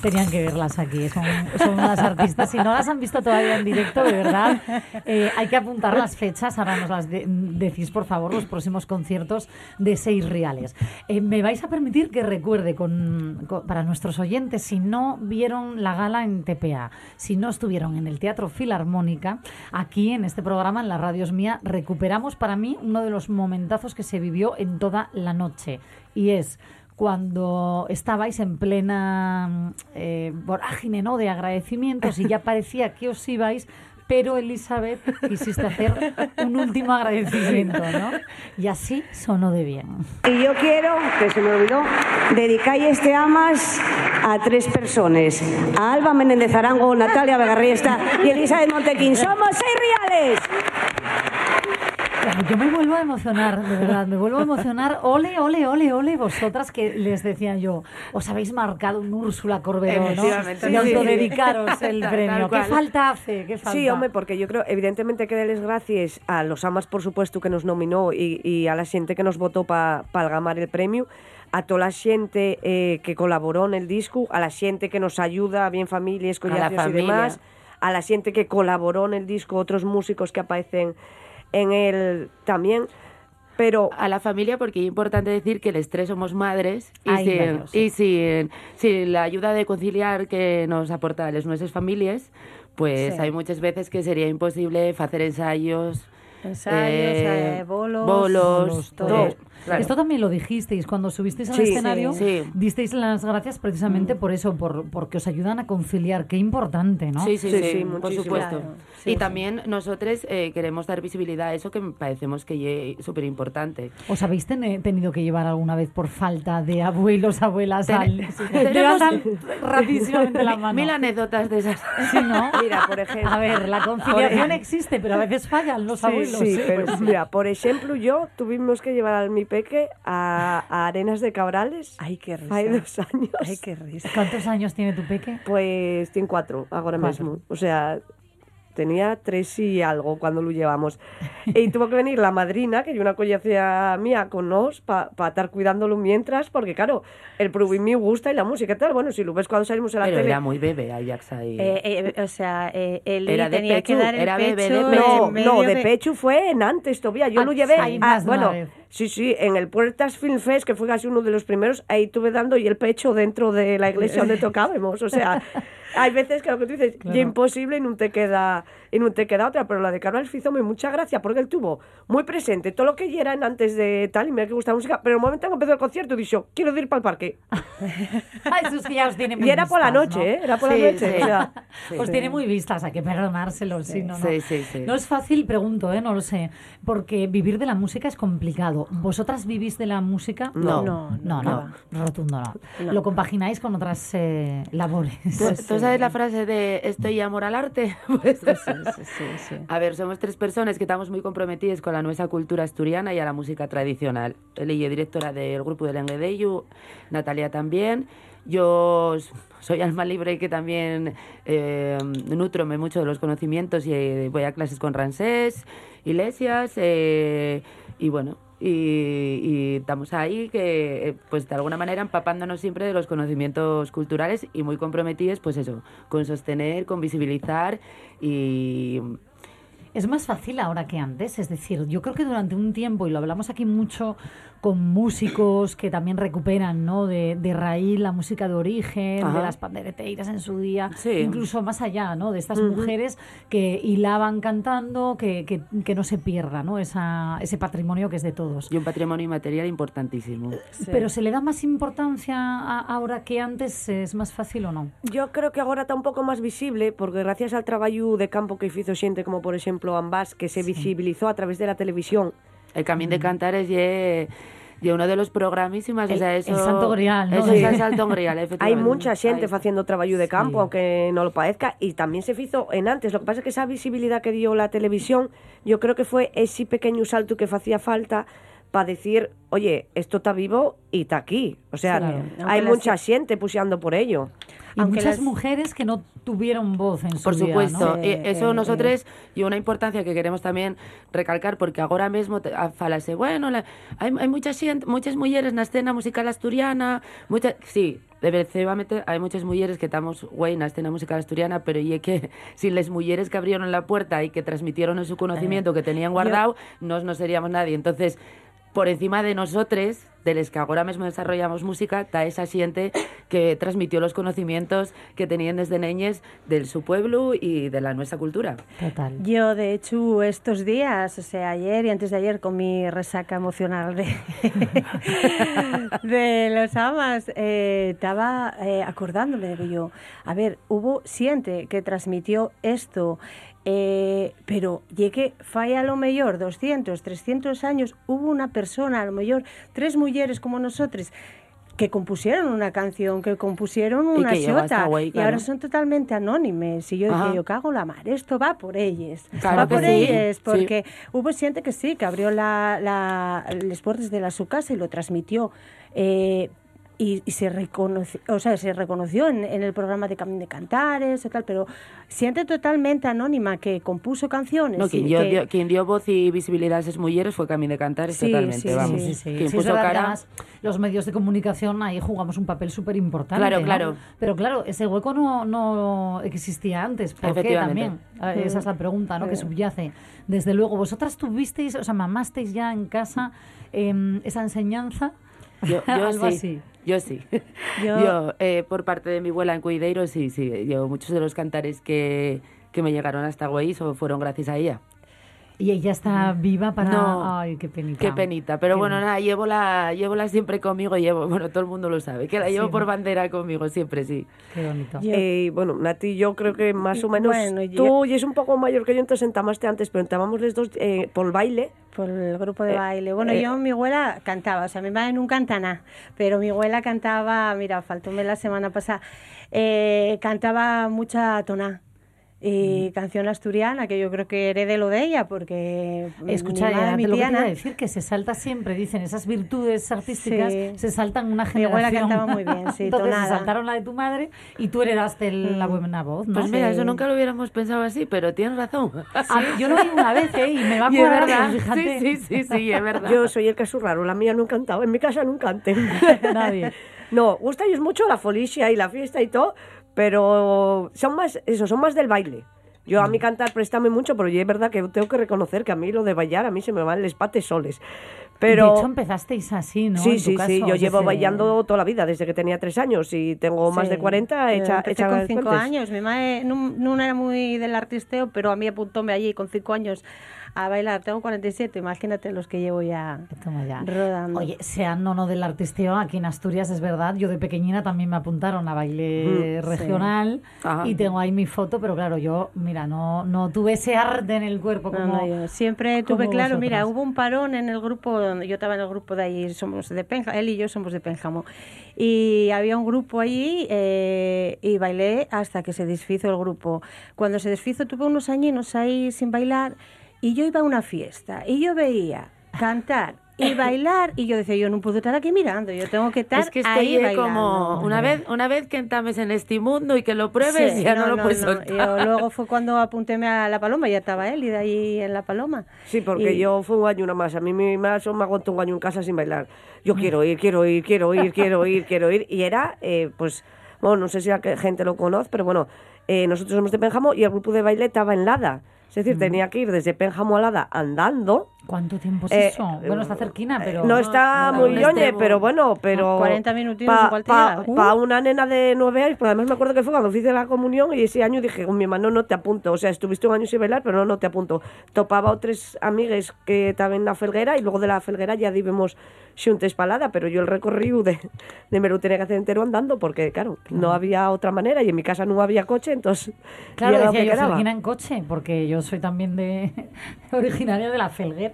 Tenían que verlas aquí, son, son unas artistas. Si no las han visto todavía en directo, de verdad, eh, hay que apuntar las fechas. Ahora nos las de- decís, por favor, los próximos conciertos de Seis Reales. Eh, Me vais a permitir que recuerde con, para nuestros oyentes, si no vieron la gala en TPA, si no estuvieron en el Teatro Filarmónica, aquí en este programa, en la Radios Mía, recuperamos para mí uno de los momentazos que se vivió en toda la noche. Y es cuando estabais en plena mm, eh, vorágine ¿no? de agradecimientos y ya parecía que os ibais, pero Elizabeth quisiste hacer un último agradecimiento, ¿no? Y así sonó de bien. Y yo quiero, que se me olvidó, dedicar este amas a tres personas. A Alba Menéndez Arango, Natalia Vegarriesta y Elizabeth Montequín. ¡Somos seis reales! Yo me vuelvo a emocionar, de verdad, me vuelvo a emocionar. Ole, ole, ole, ole, vosotras que les decía yo, os habéis marcado un Úrsula Corberó, ¿no? Y autodedicaros el premio. ¿Qué falta hace? ¿Qué falta? Sí, hombre, porque yo creo, evidentemente, que darles gracias a los amas, por supuesto, que nos nominó y, y a la gente que nos votó para gamar el premio, a toda la gente eh, que colaboró en el disco, a la gente que nos ayuda, bien familias, A la collacios y demás, a la gente que colaboró en el disco, otros músicos que aparecen en él también. Pero a la familia porque es importante decir que los tres somos madres y, Ay, sin, sí. y sin, sin la ayuda de conciliar que nos aporta las nuestras familias, pues Sí. hay muchas veces que sería imposible hacer ensayos, Ensayos, eh, bolos, bolos, Bolos, todo. todo. Claro. Esto también lo dijisteis cuando subisteis al Sí, escenario. sí. Disteis las gracias Mm. precisamente por eso, por porque os ayudan a conciliar. Qué importante, ¿no? Sí, sí, sí, por supuesto. Claro. y también nosotros eh, queremos dar visibilidad a eso que me parecemos que es súper importante. ¿Os habéis ten- tenido que llevar alguna vez por falta de abuelos, abuelas Ten- al... Levantan rapidísimamente la mano. Mil anécdotas de esas. Sí, ¿no? Mira, por ejemplo. A ver, la conciliación existe, pero a veces fallan los Sí, sí, pero Pues sí. mira, por ejemplo, yo tuvimos que llevar a mi peque a, a Arenas de Cabrales. Ay, qué risa. Hay dos años. Ay, qué risa. ¿Cuántos años tiene tu peque? Pues tiene cuatro ahora Cuatro. mismo. O sea, tenía tres y algo cuando lo llevamos. Y tuvo que venir la madrina, que yo una collacia mía con nos, para estar cuidándolo mientras, porque claro, el Prubi me gusta y la música y tal. Bueno, si lo ves cuando salimos en la Pero tele. era muy bebé Ajax ahí. Eh, eh, o sea, eh, él Era de tenía que dar el era pecho bebé de No, no, de pecho fue en antes todavía. Yo Ah, lo llevé. ah, de una bueno, vez. sí, sí, en el Puertas Film Fest, que fue casi uno de los primeros, ahí tuve dando y el pecho dentro de la iglesia donde tocábamos. O sea, hay veces que lo que tú dices, Claro. ya imposible y no te queda y no te queda otra. Pero la de Carlos Fizome, mucha gracia, porque él tuvo muy presente todo lo que eran antes de tal, y me que gusta la música, pero el momento en que empezó el concierto, dijo, quiero ir para el parque. Ay, es que ya os tiene muy Y era por la noche, ¿no? ¿eh? Era por la Sí, noche. sí. o sea, Os tiene muy vistas, hay que perdonárselo, sí, no, no. Sí, sí, sí. No es fácil, pregunto, ¿eh? no lo sé, porque vivir de la música es complicado. ¿Vosotras vivís de la música? No. No, no, no, no, rotundo no. No. Lo compagináis con otras eh, labores. ¿Tú, tú sabes la frase de estoy amor al arte? Pues, sí, sí, sí. A ver, somos tres personas que estamos muy comprometidas con la nuestra cultura asturiana y a la música tradicional. Ella es directora del grupo del Enguedeyu, Natalia también. Yo soy alma libre que también eh, nutrome mucho de los conocimientos y eh, voy a clases con Ransés, Iglesias eh, y bueno, y, y estamos ahí que eh, pues de alguna manera empapándonos siempre de los conocimientos culturales y muy comprometidos pues eso, con sostener, con visibilizar y Es más fácil ahora que antes, es decir, yo creo que durante un tiempo, y lo hablamos aquí mucho con músicos que también recuperan, ¿no? De, de raíz la música de origen, Ajá. de las pandereteiras en su día, Sí. incluso más allá, ¿no? De estas Ujú. mujeres que hilaban cantando, que, que, que no se pierda, ¿no? Esa, ese patrimonio que es de todos. Y un patrimonio inmaterial importantísimo. Pero se le da más importancia a- ahora que antes, ¿es más fácil o no? Yo creo que agora está un pouco máis visible porque gracias al traballo de campo que fizo xente como por exemplo Ambas que se visibilizó a través de la televisión El Camín de Cantares y y uno de los o el eso... Santo Grial, ¿no? Eso Sí. es el Santo Grial, Hay efectivamente. mucha xente Hay- facendo traballo de campo, aunque no lo parezca, y también se fizo en antes. Lo que pasa es que esa visibilidad que dio la televisión, yo creo que fue ese pequeño salto que hacía falta para decir, oye, esto está vivo y está aquí. O sea, Claro. hay mucha gente puseando por ello. Y muchas mujeres que no tuvieron voz en su Por vida, supuesto, ¿no? y eso nosotros y una importancia que queremos también recalcar porque ahora mismo te- a- falase, bueno, la- hay, hay mucha xente, muchas mujeres na escena musical asturiana, muchas, sí, efectivamente hay muchas mujeres que estamos güey na escena musical asturiana, pero y es que sin las mujeres que abrieron la puerta y que transmitieron su conocimiento que tenían guardado, nos no seríamos nadie. Entonces, por encima de nosotros, de los que ahora mismo desarrollamos música, está esa gente que transmitió los conocimientos que tenían desde niñez del su pueblo y de la nuestra cultura. Total. Yo, de hecho, estos días, o sea, ayer y antes de ayer, con mi resaca emocional de, de los amas, eh, estaba eh, acordándome de yo, a ver, hubo siente que transmitió esto, eh, pero llegué, falla a lo mejor 200, 300 años, hubo una persona, a lo mejor tres mujeres como nosotros, que compusieron una canción, que compusieron Y una que güey, y ahora son totalmente anónimes. Y yo Ajá. decía, yo cago la mar, esto va por ellas. Claro va por sí, ellas, sí. porque hubo gente que sí, que abrió la, la, las puertas de la su casa y lo transmitió. Eh, y, y se reconoció, o sea, se reconoció en, en el programa de Camino de Cantares y tal, pero siente totalmente anónima que compuso canciones. No, y quien, dio, que- dio- quien dio voz y visibilidad a esas mujeres fue Camino de Cantares Sí, totalmente, sí, vamos. Sí, sí, Quien sí, puso cara... además los medios de comunicación ahí jugamos un papel súper importante. Claro, ¿no? claro. Pero claro, ese hueco no, no existía antes. ¿Por qué también? Eh, Esa es la pregunta ¿no? que Sí. subyace. Desde luego, vosotras tuvisteis, o sea, mamasteis ya en casa em, esa enseñanza. Yo, yo Algo sí, así. Yo sí. Yo- Yo, eh, por parte de mi abuela en Cuideiro, sí, sí. Yo, muchos de los cantares que, que me llegaron hasta Güey fueron gracias a ella. Y ella está viva para... No. Ay, qué penita. Qué penita, pero Qué bueno, nada, llevo la, llevo la siempre conmigo, llevo, bueno, todo el mundo lo sabe, que la llevo por bandera conmigo siempre, sí. Qué bonito. Eh, bueno, Nati, yo creo que más o menos Bueno, yo- tú y es un poco mayor que yo, entonces entamaste antes, pero entamamos los dos eh, por el baile. Por el grupo de Eh, baile. Bueno, eh, yo, mi abuela cantaba, o sea, mi madre nunca canta nada, pero mi abuela cantaba, mira, faltóme la semana pasada, eh, cantaba mucha toná. Y Mm. canción asturiana, que yo creo que heredé lo de ella, porque Escucha, mi madre, mi lo que decir, que se salta siempre, dicen, esas virtudes artísticas Sí. se saltan una Mi generación. abuela cantaba muy bien, sí, Entonces se tonada. saltaron la de tu madre y tú heredaste el- la buena voz, ¿no? Pues mira, Sí. eso nunca lo hubiéramos pensado así, pero tienes razón. Ah, yo lo vi una vez, ¿eh? Y me va a Y es acordar, fíjate. sí, sí, sí, sí, es verdad. Yo soy el caso raro, la mía nunca cantaba, en mi casa nunca canté. Nadie. No, gusta ellos mucho la folicia y la fiesta y todo, pero son más, eso, son más del baile. Yo a mí cantar préstame mucho, pero yo es verdad que tengo que reconocer que a mí lo de bailar, a mí se me van les pates soles. Pero... De hecho, empezasteis así, ¿no? Sí, En tu sí, caso, sí, yo llevo bailando toda la vida, desde que tenía tres años y tengo más de Sí. 40 Yo hecha, hecha con cinco cuentes. años. Mi madre no, no era muy del artisteo, pero a mí apuntóme allí con cinco años a bailar. Tengo 47, imagínate los que llevo ya, ya. rodando. Oye, sean o no del artisteo, aquí en Asturias es verdad, yo de pequeñina también me apuntaron a baile Mm, regional sí. Y tengo ahí mi foto, pero claro, yo, mira, no, no tuve ese arte en el cuerpo No, como... no, yo siempre tuve claro, mira, hubo un parón en el grupo, donde yo estaba en el grupo de ahí, somos de Pénjamo, él y yo somos de Pénjamo, y había un grupo allí eh, y bailé hasta que se deshizo el grupo. Cuando se deshizo tuve unos añinos ahí sin bailar y yo iba a una fiesta y yo veía cantar y bailar y yo decía, yo no puedo estar aquí mirando, yo tengo que estar Es que estoy ahí bailando. como una vez, una vez que entames en este mundo y que lo pruebes, Sí, ya no, lo puedes no. soltar. Yo luego fue cuando apuntéme a La Paloma, ya estaba él y de ahí en La Paloma. Sí, porque Y- yo fue un año una más. A mí mi más me aguantó un año en casa sin bailar. Yo quiero ir, quiero ir, quiero ir, quiero ir, quiero ir. Y era, eh, pues, bueno, no sé si la gente lo conoce, pero bueno, eh, nosotros somos de Benjamo y el grupo de baile estaba en Lada. Es decir, tenía que ir desde Pénjamo a Lada andando. ¿Cuánto tiempo es Eh, eso? Bueno, está cerquina, pero... No está no, muy lloñe, no, pero bueno, pero... 40 minutinos pa, igual te pa- pa una nena de nueve años, pues además me acuerdo que fue cuando hice la comunión y ese año dije con mi hermano no te apunto, o sea, estuviste un año sin bailar, pero no, no te apunto. Topaba otras amigues que estaban na felguera y luego de la felguera ya vivimos xuntes palada, pero yo el recorrido de, de me lo tenía que hacer entero andando porque, claro, no había otra manera y en mi casa no había coche, entonces Claro, decía que yo quedaba. En coche, porque yo soy también de originaria de la Felguera.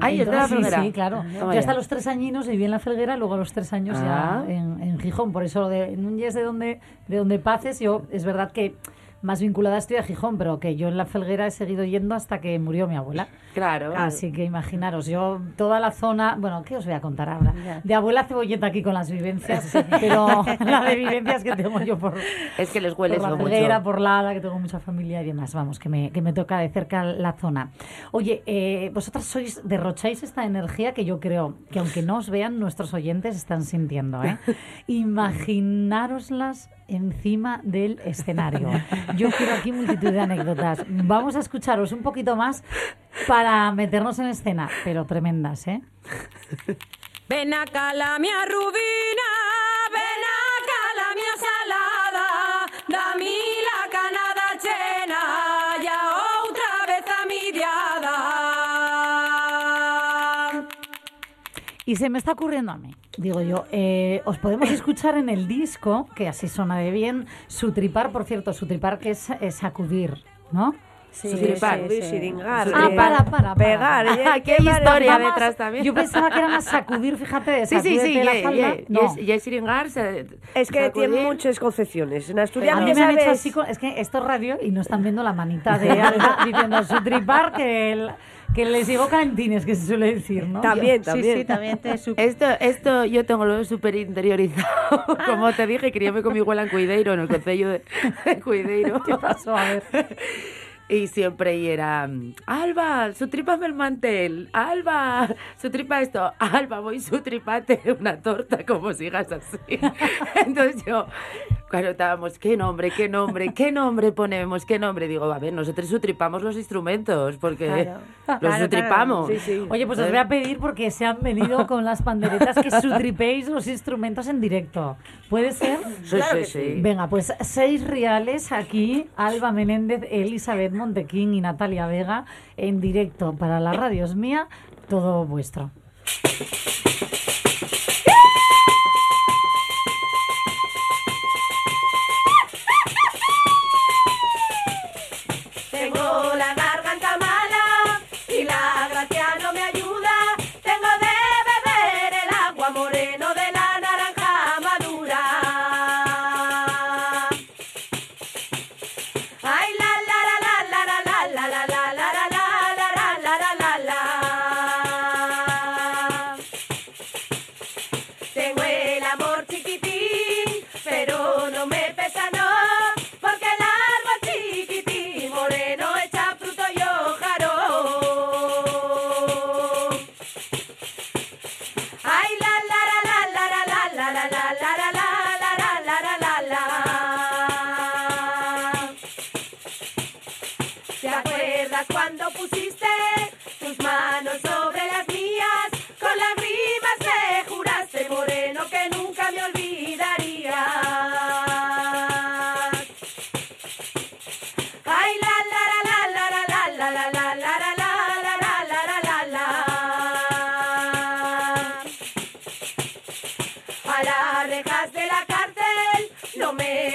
Ay, ¿es de la sí, Felguera? Sí, claro. Yo hasta los tres añinos viví en la Felguera, luego a los tres años Ah. ya en, en Gijón. Por eso de Núñez de donde, de donde pases, yo es verdad que más vinculada estoy a Gijón, pero que yo en la Felguera he seguido yendo hasta que murió mi abuela. Claro. Así que imaginaros, yo toda la zona, bueno, ¿qué os voy a contar ahora? De abuela cebolleta aquí con las vivencias, pero la de vivencias que tengo yo por, Es que les huele por la eso mucho. Felguera, por la que tengo mucha familia y demás, vamos, que me, que me toca de cerca la zona. Oye, eh, vosotras sois, derrocháis esta energía que yo creo que aunque no os vean, nuestros oyentes están sintiendo, ¿eh? Imaginároslas encima del escenario. Yo quiero aquí multitud de anécdotas. Vamos a escucharos un poquito más para meternos en escena, pero tremendas, ¿eh? Ven acá la rubina, ven acá la salada, la Y se me está ocurriendo a mí, digo yo, eh, os podemos escuchar en el disco, que así suena de bien, su tripar, por cierto, su tripar que es, es sacudir, ¿no? Sí, Sutripar, sí, sí. siringar, Ah, eh, para, para, para. pegar, eh, Qué qué historia Vamos, detrás también. Yo pensaba que era más sacudir, fíjate, de Sí, sí, sí, la falda. ye- No. yes- yes siringar, se- Es que sacudir. tiene muchas concepciones. En A Asturias mí ya me han hecho sabes- así, con- es que esto es radio y no están viendo la manita de Alba diciendo su tripar que, el- que les llegó calentines, que se suele decir, ¿no? También, también. Sí, también te Esto, esto yo tengo lo súper interiorizado. Como te dije, criéme con mi abuela en Cuideiro, en el concello de, de Cuideiro. ¿Qué pasó? A ver. Y siempre y era, Alba, su tripame el mantel, Alba, su tripa esto, Alba, voy su tripate una torta, como sigas así. Entonces yo, claro, estábamos, ¿qué nombre, qué nombre, qué nombre ponemos, qué nombre? Digo, a ver, nosotros sutripamos los instrumentos, porque Claro. los Claro, sutripamos. claro. Oye, pues os voy a pedir porque se han venido con las panderetas que sutripéis los instrumentos en directo. ¿Puede ser? Sí, Claro sí, que sí. sí. Venga, pues seis reales aquí, Alba Menéndez, Elizabeth Montequín y Natalia Vega en directo para la radio es mía, todo vuestro.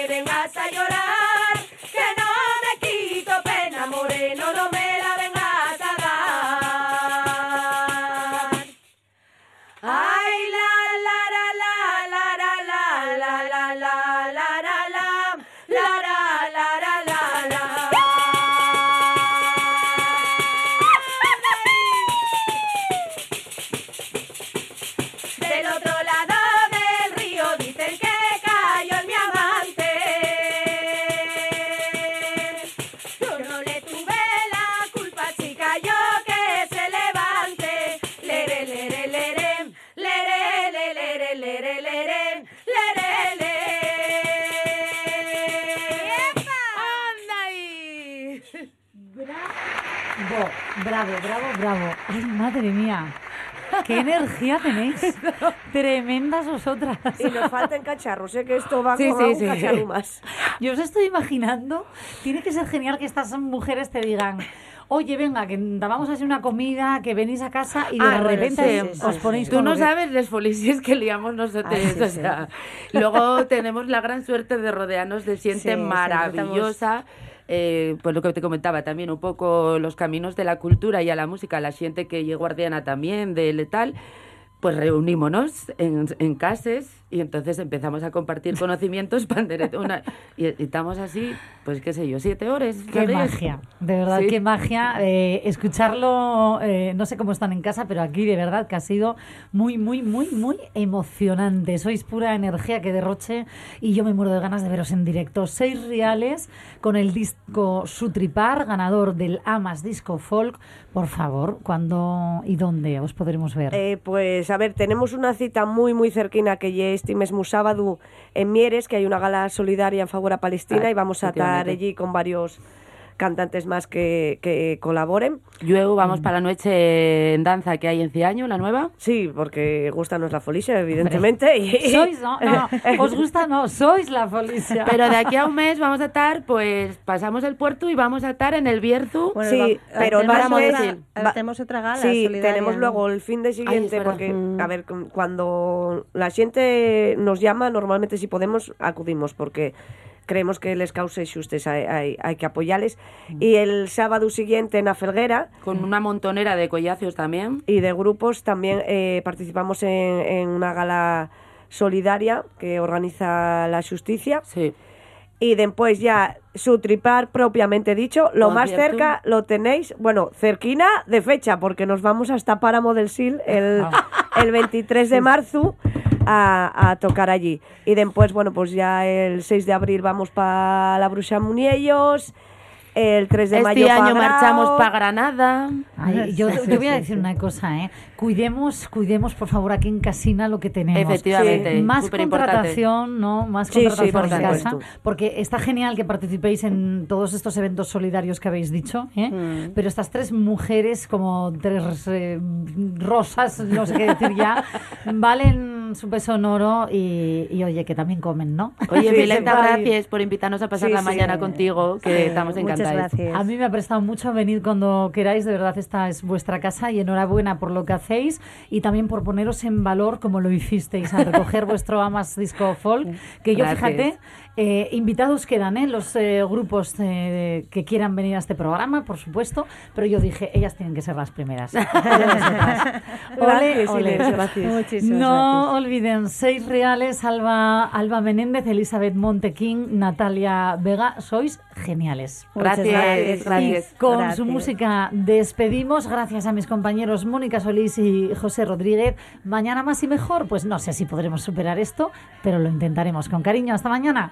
Me vengas a llorar, bravo. Ay, madre mía. ¡Qué energía tenéis! Tremendas vosotras. Y nos faltan cacharros, sé que esto va Sí, con sí, un sí. cacharro más. Yo os estoy imaginando, tiene que ser genial que estas mujeres te digan, oye, venga, que vamos a hacer una comida, que venís a casa y de Ah, bueno, repente sí, os sí, ponéis Tú con no que- sabes las folicias que liamos nosotros. Ah, sí, o sí. sea, luego tenemos la gran suerte de rodearnos de gente Sí, sí, maravillosa. Eh, pues lo que te comentaba también, un poco los caminos de la cultura y a la música, la gente que es guardiana también de letal, pues reunímonos en, en cases y entonces empezamos a compartir conocimientos pandereta, una, y, y estamos así, pues qué sé yo, siete horas. Qué magia, de verdad, Sí. qué magia. eh, escucharlo, eh, no sé cómo están en casa, pero aquí de verdad que ha sido muy, muy, muy, muy emocionante. Sois pura energía que derroche y yo me muero de ganas de veros en directo. Seis reales con el disco Sutripar, ganador del Amas Disco Folk. Por favor, ¿cuándo y dónde os podremos ver? Eh, pues a ver, tenemos una cita muy muy cerquina que ya este mismo sábado en Mieres, que hay una gala solidaria en favor a Palestina Ah, y vamos a estar allí con varios cantantes más que, que colaboren. Luego vamos para la noche en danza que hay en Ciaño, la nueva. Sí, porque gustanos la folicia, evidentemente. y- Sois, no, no, os gusta, no, sois la policía. Pero de aquí a un mes vamos a estar, pues pasamos el puerto y vamos a estar en el Bierzo. Bueno, sí, va- pero tenemos decir, ahora tenemos otra gala Sí, tenemos luego el fin de siguiente, verdad. porque, Mm. a ver, cu- cuando la gente nos llama, normalmente si podemos, acudimos, porque creemos que les cause xustes, hay, hay, hay que apoyarles. Mm. Y el sábado siguiente en la Felguera, Con una montonera de collacios también. y de grupos también eh, participamos en, en una gala solidaria que organiza la Justicia. Sí. Y después ya su tripar propiamente dicho, lo más cerca lo tenéis, bueno, cerquina de fecha, porque nos vamos hasta Páramo del Sil el, Ah. el 23 de marzo a, a tocar allí. Y después, bueno, pues ya el 6 de abril vamos para la Bruxa Muniellos, el 3 de mayo Este pa año marchamos para Granada. Ay, yo te voy a decir una cosa, ¿eh? Cuidemos, cuidemos, por favor, aquí en Casina lo que tenemos. Efectivamente, Sí. Más contratación, ¿no? Más Sí, sí, contratación supuesto. casa. Porque está genial que participéis en todos estos eventos solidarios que habéis dicho, ¿eh? Mm. Pero estas tres mujeres, como tres eh, rosas, no sé qué decir ya, valen su peso en oro y, y, oye, que también comen, ¿no? Oye, Sí, Mileta, sí. gracias por invitarnos a pasar Sí, la sí. mañana contigo, que Sí, estamos Muchas encantados. gracias. A mí me ha prestado mucho venir cuando queráis, de verdad esta es vuestra casa y enhorabuena por lo que hacéis y también por poneros en valor como lo hicisteis al recoger vuestro Amas Disco Folk, que yo Gracias. fíjate, eh, invitados quedan ¿eh? los eh, grupos eh, que quieran venir a este programa, por supuesto, pero yo dije, ellas tienen que ser las primeras. Ole, ole. No olviden, seis reales, Alba, Alba Menéndez, Elizabeth Montequín, Natalia Vega, sois geniales. Gracias, gracias. gracias. Y con Gracias. su música despedimos. Gracias a mis compañeros Mónica Solís y José Rodríguez. Mañana más y mejor. Pues no sé si podremos superar esto, pero lo intentaremos con cariño. Hasta mañana.